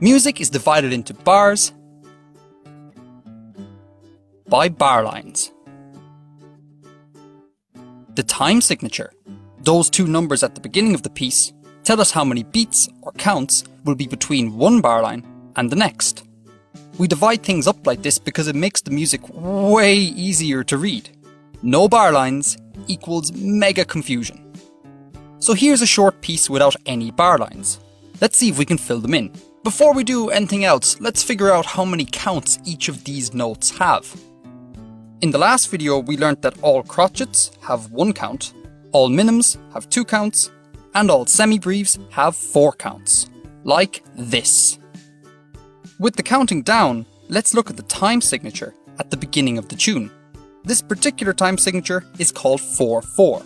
Music is divided into bars by bar lines. The time signature, those two numbers at the beginning of the piece, tell us how many beats or counts will be between one bar line and the next. We divide things up like this because it makes the music way easier to read. No bar lines equals mega confusion. So here's a short piece without any bar lines. Let's see if we can fill them in. Before we do anything else, let's figure out how many counts each of these notes have. In the last video, we learned that all crotchets have one count, all minims have two counts, and all semibreves have four counts. Like this. With the counting down, let's look at the time signature at the beginning of the tune. This particular time signature is called 4-4.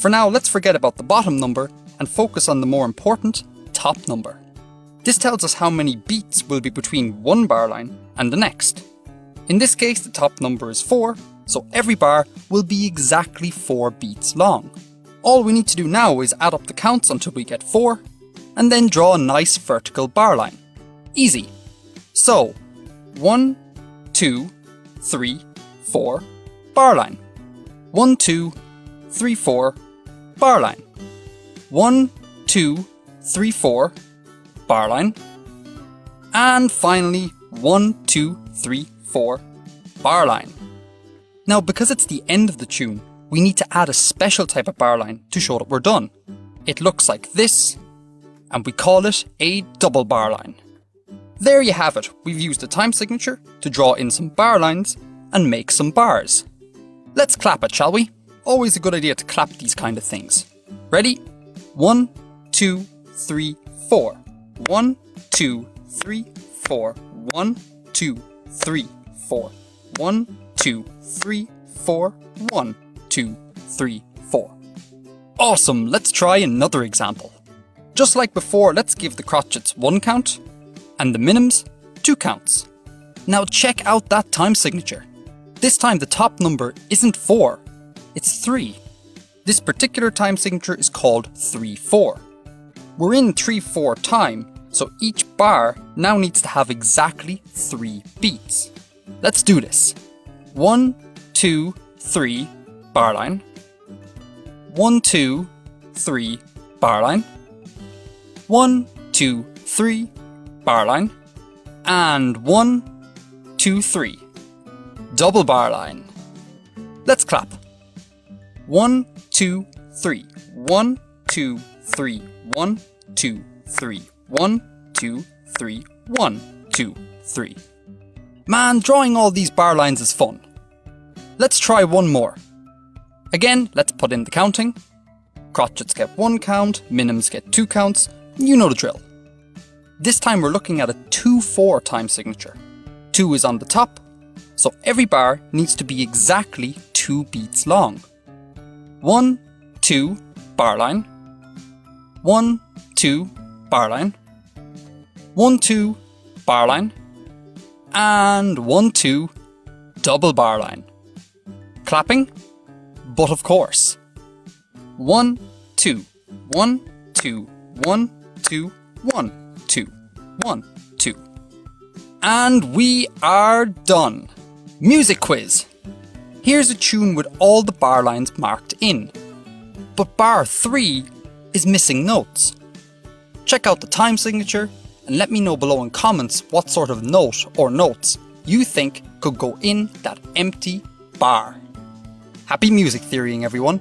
For now, let's forget about the bottom number and focus on the more important top number. This tells us how many beats will be between one bar line and the next. In this case, the top number is 4, so every bar will be exactly 4 beats long. All we need to do now is add up the counts until we get 4, and then draw a nice vertical bar line. Easy. So, 1, 2, 3, 4, bar line. 1, 2, 3, 4, bar line. 1, 2, 3, 4, bar line. And finally, 1, 2, 3, 4, bar line. Now, because it's the end of the tune, we need to add a special type of bar line to show that we're done. It looks like this, and we call it a double bar line. There you have it, we've used a time signature to draw in some bar lines and make some bars. Let's clap it, shall we? Always a good idea to clap these kind of things. Ready? One, two, three, four. One, two, three, four. One, two, three, four. One, two, three, four. One, two, three, four. Awesome, let's try another example. Just like before, let's give the crotchets one count and the minims two counts. Now check out that time signature. This time the top number isn't 4, it's 3. This particular time signature is called 3-4. We're in 3-4 time, so each bar now needs to have exactly 3 beats. Let's do this. One, two, three, bar line. One, two, three, bar line. One, two, three, bar line. And one, two, three. double bar line. Let's clap. 1, 2, 3. 1, 2, 3. 1, 2, 3. 1, 2, 3. 1, 2, 3. Man, drawing all these bar lines is fun. Let's try one more. Again, let's put in the counting. Crotchets get one count, minims get two counts, you know the drill. This time we're looking at a 2-4 time signature. 2 is on the top, so every bar needs to be exactly 2 beats long. 1, 2, bar line. 1, 2, bar line. 1, 2, bar line. And 1, 2, double bar line. Clapping? But of course. 1, 2, 1, 2, 1, 2, 1, 2, 1, 2. And we are done. Music quiz. Here's a tune with all the bar lines marked in. But bar 3 is missing notes. Check out the time signature and let me know below in comments what sort of note or notes you think could go in that empty bar. Happy music theorying everyone!